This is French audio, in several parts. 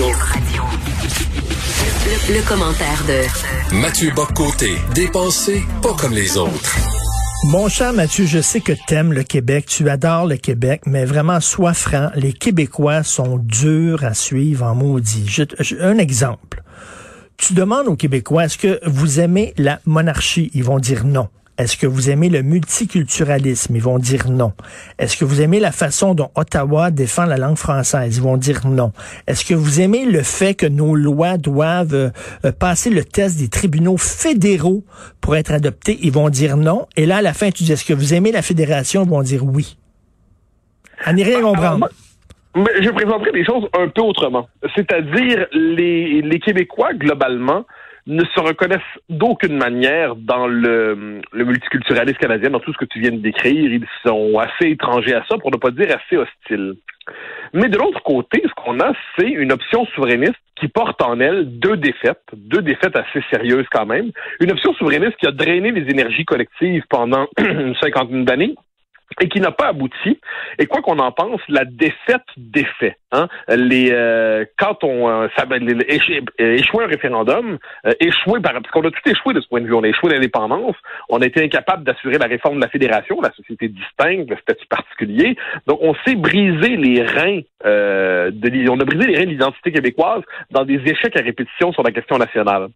Radio. Le, commentaire de Mathieu Boccoté, dépensé pas comme les autres. Mon cher Mathieu, je sais que t'aimes le Québec, tu adores le Québec, mais vraiment, sois franc, les Québécois sont durs à suivre en maudit. un exemple. Tu demandes aux Québécois, est-ce que vous aimez la monarchie? Ils vont dire non. Est-ce que vous aimez le multiculturalisme? Ils vont dire non. Est-ce que vous aimez la façon dont Ottawa défend la langue française? Ils vont dire non. Est-ce que vous aimez le fait que nos lois doivent euh, passer le test des tribunaux fédéraux pour être adoptées? Ils vont dire non. Et là, à la fin, tu dis, est-ce que vous aimez la fédération? Ils vont dire oui. À n'y rien comprendre. je présenterai des choses un peu autrement. C'est-à-dire, les, les Québécois, globalement, ne se reconnaissent d'aucune manière dans le, multiculturalisme canadien, dans tout ce que tu viens de décrire. Ils sont assez étrangers à ça, pour ne pas dire assez hostiles. Mais de l'autre côté, ce qu'on a, c'est une option souverainiste qui porte en elle deux défaites, deux défaites assez sérieuses quand même. Une option souverainiste qui a drainé les énergies collectives pendant une cinquantaine d'années, et qui n'a pas abouti. Et quoi qu'on en pense, la défaite des faits. Hein, les euh, quand on euh, ben, échouer un référendum, euh, échouer par parce qu'on a tout échoué de ce point de vue. On a échoué l'indépendance. On a été incapable d'assurer la réforme de la fédération, la société distincte, le statut particulier. Donc on s'est brisé les reins euh, de on a brisé les reins de l'identité québécoise dans des échecs à répétition sur la question nationale.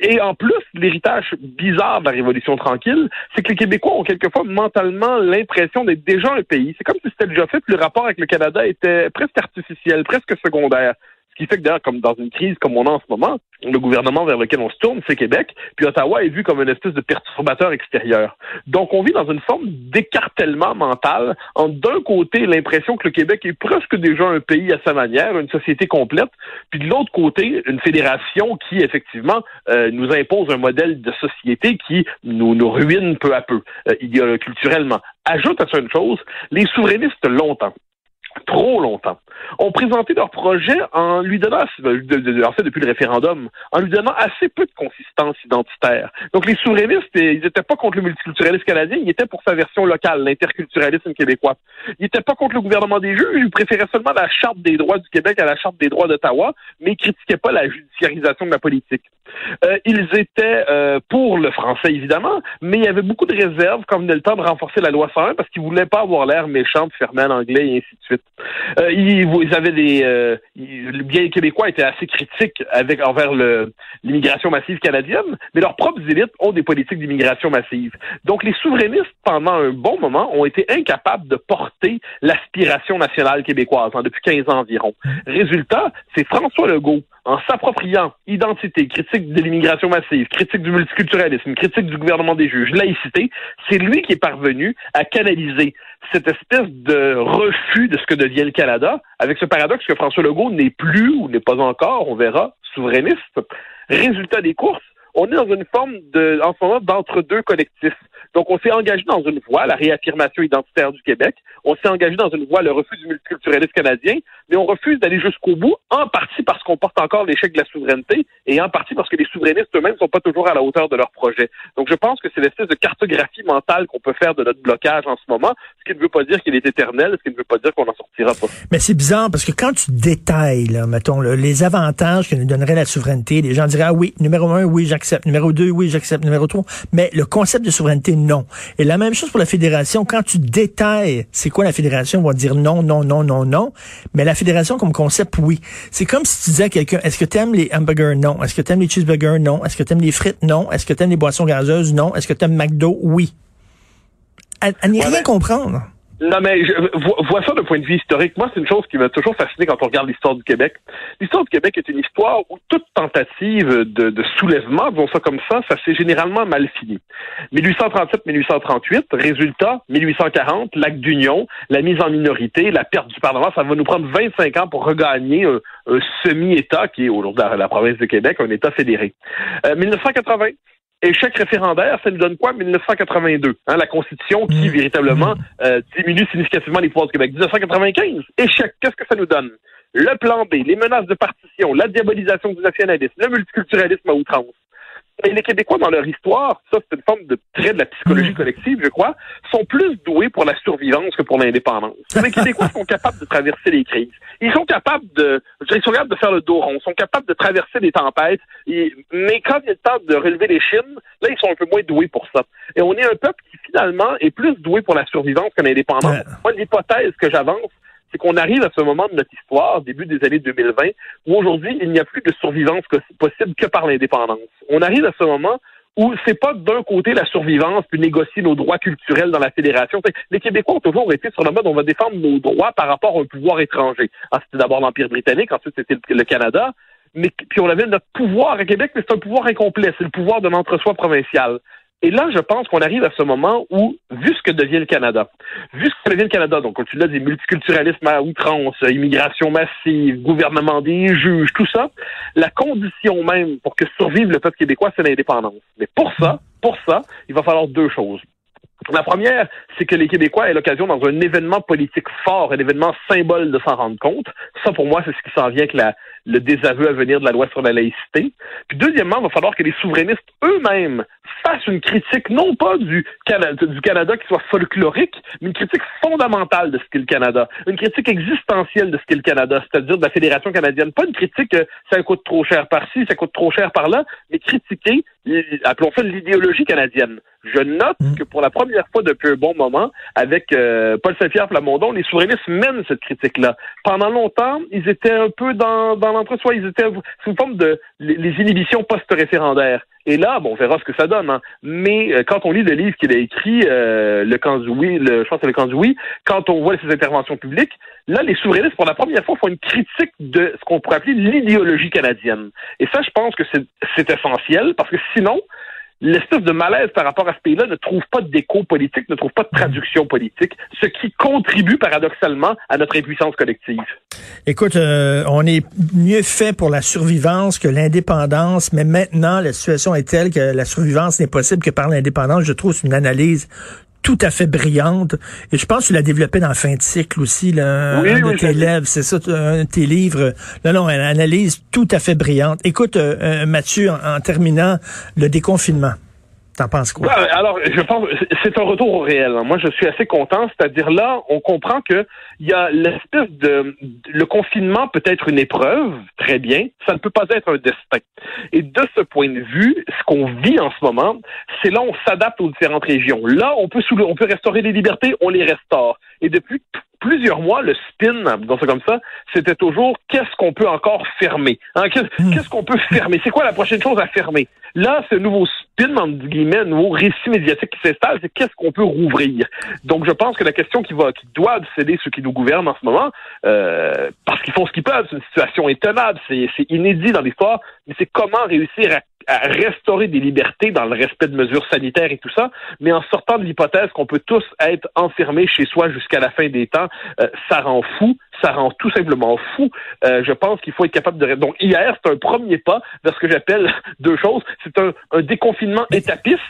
Et en plus, l'héritage bizarre de la Révolution tranquille, c'est que les Québécois ont quelquefois mentalement l'impression d'être déjà un pays. C'est comme si c'était déjà fait, puis le rapport avec le Canada était presque artificiel, presque secondaire. Ce qui fait que d'ailleurs, comme dans une crise comme on a en ce moment, le gouvernement vers lequel on se tourne, c'est Québec, puis Ottawa est vu comme une espèce de perturbateur extérieur. Donc on vit dans une forme d'écartèlement mental, en d'un côté l'impression que le Québec est presque déjà un pays à sa manière, une société complète, puis de l'autre côté une fédération qui effectivement euh, nous impose un modèle de société qui nous, nous ruine peu à peu, euh, culturellement. Ajoute à ça une chose, les souverainistes longtemps trop longtemps, ont présenté leur projet en lui donnant, en fait depuis le référendum, en lui donnant assez peu de consistance identitaire. Donc les souverainistes, ils n'étaient pas contre le multiculturalisme canadien, ils étaient pour sa version locale, l'interculturalisme québécois. Ils n'étaient pas contre le gouvernement des juges, ils préféraient seulement la Charte des droits du Québec à la Charte des droits d'Ottawa, mais ils critiquaient pas la judiciarisation de la politique. Euh, ils étaient euh, pour le français, évidemment, mais il y avait beaucoup de réserves quand venait le temps de renforcer la loi 101 parce qu'ils voulaient pas avoir l'air méchant de fermer en anglais et ainsi de suite. Euh, ils, avaient des... Euh, le bien québécois était assez critique avec envers l'immigration massive canadienne, mais leurs propres élites ont des politiques d'immigration massive. Donc les souverainistes, pendant un bon moment, ont été incapables de porter l'aspiration nationale québécoise hein, depuis 15 ans environ. Résultat, c'est François Legault en s'appropriant identité, critique de l'immigration massive, critique du multiculturalisme, critique du gouvernement des juges, laïcité, c'est lui qui est parvenu à canaliser cette espèce de refus de ce que devient le Canada, avec ce paradoxe que François Legault n'est plus ou n'est pas encore, on verra, souverainiste. Résultat des courses, on est dans une forme de, en ce moment, d'entre-deux collectifs. Donc, on s'est engagé dans une voie, la réaffirmation identitaire du Québec. On s'est engagé dans une voie, le refus du multiculturalisme canadien, mais on refuse d'aller jusqu'au bout, en partie parce qu'on porte encore l'échec de la souveraineté et en partie parce que les souverainistes eux-mêmes sont pas toujours à la hauteur de leur projet. Donc, je pense que c'est l'espèce de cartographie mentale qu'on peut faire de notre blocage en ce moment, ce qui ne veut pas dire qu'il est éternel, ce qui ne veut pas dire qu'on n'en sortira pas. Mais c'est bizarre parce que quand tu détailles, là, mettons, les avantages que nous donnerait la souveraineté, les gens diraient, ah oui, numéro un, oui, j'accepte. Numéro deux, oui, j'accepte. Numéro trois. Mais le concept de souveraineté, non. Et la même chose pour la fédération. Quand tu détailles c'est quoi la fédération, on va dire non, non, non, non, non. Mais la fédération comme concept, oui. C'est comme si tu disais à quelqu'un, est-ce que tu aimes les hamburgers? Non. Est-ce que tu aimes les cheeseburgers? Non. Est-ce que tu aimes les frites? Non. Est-ce que tu aimes les boissons gazeuses? Non. Est-ce que tu aimes McDo? Oui. À, n'y rien comprendre. Non, mais je vois ça d'un point de vue historique. Moi, c'est une chose qui m'a toujours fasciné quand on regarde l'histoire du Québec. L'histoire du Québec est une histoire où toute tentative de, de soulèvement, disons ça comme ça, ça s'est généralement mal fini. 1837-1838, résultat, 1840, l'acte d'union, la mise en minorité, la perte du Parlement, ça va nous prendre 25 ans pour regagner un, semi-État qui est aujourd'hui la province de Québec, un État fédéré. 1980, euh, échec référendaire, ça nous donne quoi? 1982, hein, la Constitution qui, mmh. véritablement, mmh. Euh, diminue significativement les pouvoirs du Québec. 1995, échec, qu'est-ce que ça nous donne? Le plan B, les menaces de partition, la diabolisation du nationalisme, le multiculturalisme à outrance. Et les Québécois, dans leur histoire, ça c'est une forme de trait de la psychologie mm. collective, je crois, sont plus doués pour la survivance que pour l'indépendance. Les Québécois sont capables de traverser les crises. Ils sont capables de, ils sont capables de faire le dos rond, ils sont capables de traverser des tempêtes. mais quand il est temps de relever les chines, là, ils sont un peu moins doués pour ça. Et on est un peuple qui finalement est plus doué pour la survivance que l'indépendance. Moi, l'hypothèse que j'avance, c'est qu'on arrive à ce moment de notre histoire, début des années 2020, où aujourd'hui, il n'y a plus de survivance possible que par l'indépendance. On arrive à ce moment où c'est pas d'un côté la survivance puis négocier nos droits culturels dans la fédération. Les Québécois ont toujours été sur le mode on va défendre nos droits par rapport à un pouvoir étranger. Ah, c'était d'abord l'Empire britannique, ensuite c'était le Canada, mais puis on avait notre pouvoir à Québec, mais c'est un pouvoir incomplet, c'est le pouvoir de l'entre-soi provincial. Et là, je pense qu'on arrive à ce moment où, vu ce que devient le Canada, vu ce que devient le Canada, donc tu l'as des multiculturalisme à outrance, immigration massive, gouvernement des juges, tout ça, la condition même pour que survive le peuple québécois, c'est l'indépendance. Mais pour ça, pour ça, il va falloir deux choses. La première, c'est que les Québécois aient l'occasion, dans un événement politique fort, un événement symbole de s'en rendre compte. Ça, pour moi, c'est ce qui s'en vient avec la, le désaveu à venir de la loi sur la laïcité. Puis deuxièmement, il va falloir que les souverainistes eux-mêmes fassent une critique, non pas du Canada, du Canada qui soit folklorique, mais une critique fondamentale de ce qu'est le Canada, une critique existentielle de ce qu'est le Canada, c'est-à-dire de la Fédération canadienne. Pas une critique, euh, ça coûte trop cher par-ci, ça coûte trop cher par-là, mais critiquer, appelons ça l'idéologie canadienne. Je note mm. que pour la première fois depuis un bon moment, avec euh, Paul Saint-Pierre Plamondon, les souverainistes mènent cette critique-là. Pendant longtemps, ils étaient un peu dans, dans l'entre-soi, ils étaient sous une forme de les inhibitions post-référendaires. Et là, bon, on verra ce que ça donne. Hein. Mais euh, quand on lit le livre qu'il a écrit, euh, le camp du oui, le, je pense que c'est le camp du oui, quand on voit ses interventions publiques, là, les souverainistes, pour la première fois, font une critique de ce qu'on pourrait appeler l'idéologie canadienne. Et ça, je pense que c'est essentiel, parce que sinon, l'espèce de malaise par rapport à ce pays-là ne trouve pas d'écho politique, ne trouve pas de traduction politique, ce qui contribue paradoxalement à notre impuissance collective. Écoute, euh, on est mieux fait pour la survivance que l'indépendance, mais maintenant la situation est telle que la survivance n'est possible que par l'indépendance. Je trouve c'est une analyse tout à fait brillante. Et je pense que tu l'as développé dans fin de cycle aussi, là, un de tes livres, c'est ça, un de tes livres. Là, non, une analyse tout à fait brillante. Écoute, euh, euh, Mathieu, en, terminant, le déconfinement. T'en penses quoi? alors, je pense c'est un retour au réel. Moi, je suis assez content. C'est-à-dire là, on comprend que il y a l'espèce de le confinement peut être une épreuve, très bien. Ça ne peut pas être un destin. Et de ce point de vue, ce qu'on vit en ce moment, c'est là on s'adapte aux différentes régions. Là, on peut on peut restaurer les libertés, on les restaure. Et depuis plusieurs mois, le spin, dans ça comme ça, c'était toujours qu'est-ce qu'on peut encore fermer? Hein? Hmm. Qu'est-ce qu'on peut fermer? C'est quoi la prochaine chose à fermer? Là, ce nouveau spin, entre guillemets, nouveau récit médiatique qui s'installe, c'est qu'est-ce qu'on peut rouvrir. Donc, je pense que la question qui va, qui doit céder ceux qui nous gouvernent en ce moment, euh, parce qu'ils font ce qu'ils peuvent, c'est une situation intenable, c'est inédit dans l'histoire, mais c'est comment réussir à à restaurer des libertés dans le respect de mesures sanitaires et tout ça, mais en sortant de l'hypothèse qu'on peut tous être enfermés chez soi jusqu'à la fin des temps, euh, ça rend fou, ça rend tout simplement fou. Euh, je pense qu'il faut être capable de... Donc hier, c'est un premier pas vers ce que j'appelle deux choses. C'est un, un, déconfinement étapiste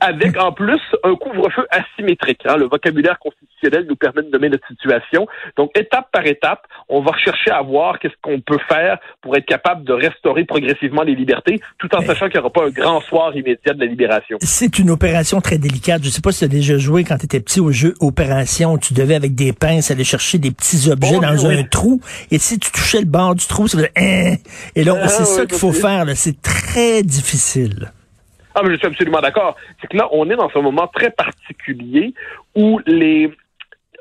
avec en plus un couvre-feu asymétrique. Hein. Le vocabulaire constitutionnel nous permet de nommer notre situation. Donc étape par étape, on va chercher à voir qu'est-ce qu'on peut faire pour être capable de restaurer progressivement les libertés, tout en sachant qu'il n'y aura pas un grand soir immédiat de la libération. C'est une opération très délicate. Je sais pas si tu as déjà joué quand tu étais petit au jeu Opération. Tu devais avec des pinces aller chercher des petits objets dans un trou. Et si tu touchais le bord du trou, ça faisait hein. Et là, ah, c'est ça qu'il faut faire. C'est très difficile. Ah, mais je suis absolument d'accord. C'est que là, on est dans un moment très particulier où les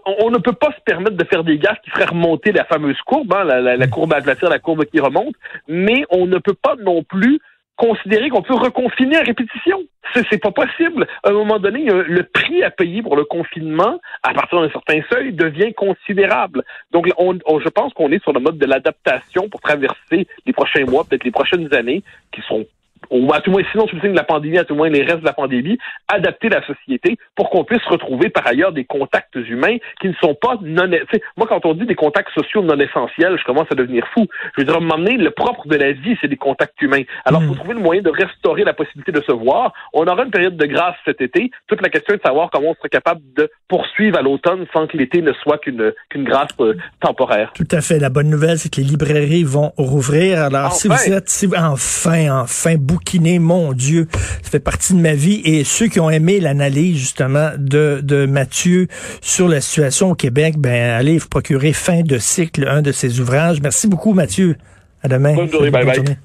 on ne peut pas se permettre de faire des gaffes qui feraient remonter la fameuse courbe, hein, la, la, la, courbe à la courbe qui remonte, mais on ne peut pas non plus considérer qu'on peut reconfiner à répétition. C'est pas possible. À un moment donné, le prix à payer pour le confinement, à partir d'un certain seuil, devient considérable. Donc, on, je pense qu'on est sur le mode de l'adaptation pour traverser les prochains mois, peut-être les prochaines années, qui sont ou à tout moins, sinon sous le signe de la pandémie, à tout moins les restes de la pandémie, adapter la société pour qu'on puisse retrouver par ailleurs des contacts humains qui ne sont pas non... Moi, quand on dit des contacts sociaux non essentiels, je commence à devenir fou. Je veux dire, à donné, le propre de la vie, c'est des contacts humains. Alors, il faut hmm. trouver le moyen de restaurer la possibilité de se voir. On aura une période de grâce cet été. Toute la question est de savoir comment on serait capable de poursuivre à l'automne sans que l'été ne soit qu'une qu'une grâce euh, temporaire. Tout à fait. La bonne nouvelle, c'est que les librairies vont rouvrir. Alors, si vous êtes, si, enfin, enfin, bouquiner, mon Dieu, ça fait partie de ma vie. Et ceux qui ont aimé l'analyse, justement, de, de Mathieu sur la situation au Québec, ben, allez vous procurer fin de cycle, un de ses ouvrages. Merci beaucoup, Mathieu. À demain. Bonne journée, bye bye.